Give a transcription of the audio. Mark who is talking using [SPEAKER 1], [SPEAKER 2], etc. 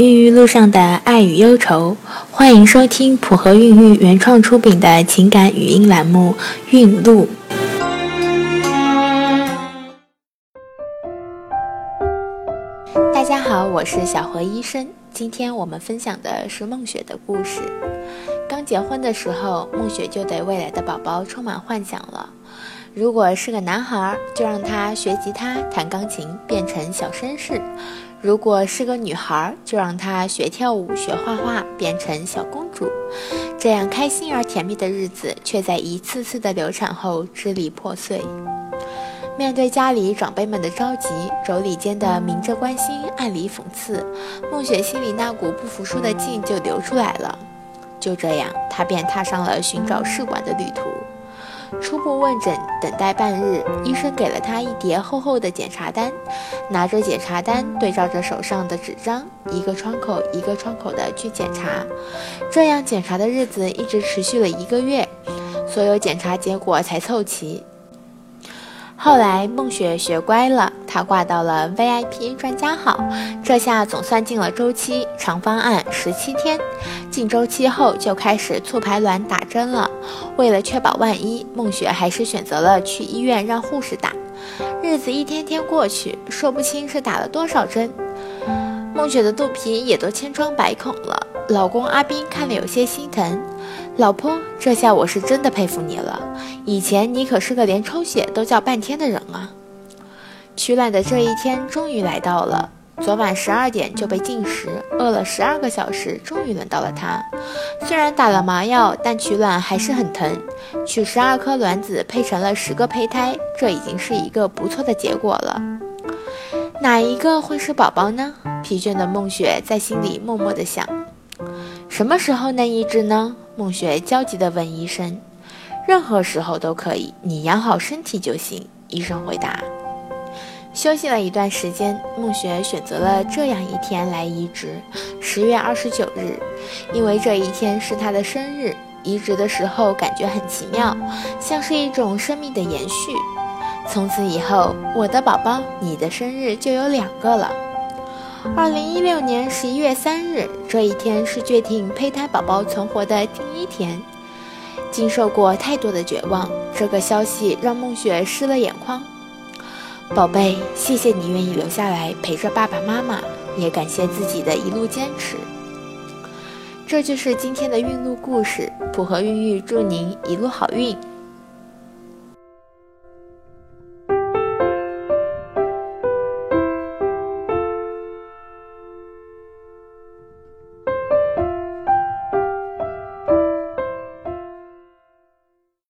[SPEAKER 1] 孕育路上的爱与忧愁，欢迎收听普和孕育原创出品的情感语音栏目《孕路》。大家好，我是小何医生。今天我们分享的是梦雪的故事。刚结婚的时候，梦雪就对未来的宝宝充满幻想了。如果是个男孩，就让他学吉他、弹钢琴，变成小绅士；如果是个女孩，就让他学跳舞、学画画，变成小公主。这样开心而甜蜜的日子，却在一次次的流产后支离破碎。面对家里长辈们的着急，妯娌间的明着关心、暗里讽刺，梦雪心里那股不服输的劲就流出来了。就这样，她便踏上了寻找试管的旅途。初步问诊，等待半日，医生给了他一叠厚厚的检查单，拿着检查单，对照着手上的纸张，一个窗口一个窗口的去检查。这样检查的日子一直持续了一个月，所有检查结果才凑齐。后来梦雪学乖了，她挂到了 VIP 专家号，这下总算进了周期，长方案十七天。进周期后就开始促排卵打针了。为了确保万一，梦雪还是选择了去医院让护士打。日子一天天过去，说不清是打了多少针，梦雪的肚皮也都千疮百孔了。老公阿斌看了有些心疼。老婆，这下我是真的佩服你了。以前你可是个连抽血都叫半天的人啊！取卵的这一天终于来到了。昨晚十二点就被禁食，饿了十二个小时，终于轮到了他。虽然打了麻药，但取卵还是很疼。取十二颗卵子配成了十个胚胎，这已经是一个不错的结果了。哪一个会是宝宝呢？疲倦的梦雪在心里默默地想。什么时候能移植呢？梦雪焦急地问医生：“任何时候都可以，你养好身体就行。”医生回答。休息了一段时间，梦雪选择了这样一天来移植：十月二十九日，因为这一天是她的生日。移植的时候感觉很奇妙，像是一种生命的延续。从此以后，我的宝宝，你的生日就有两个了。二零一六年十一月三日，这一天是决定胚胎宝宝存活的第一天。经受过太多的绝望，这个消息让梦雪湿了眼眶。宝贝，谢谢你愿意留下来陪着爸爸妈妈，也感谢自己的一路坚持。这就是今天的孕路故事，普和孕育祝您一路好运。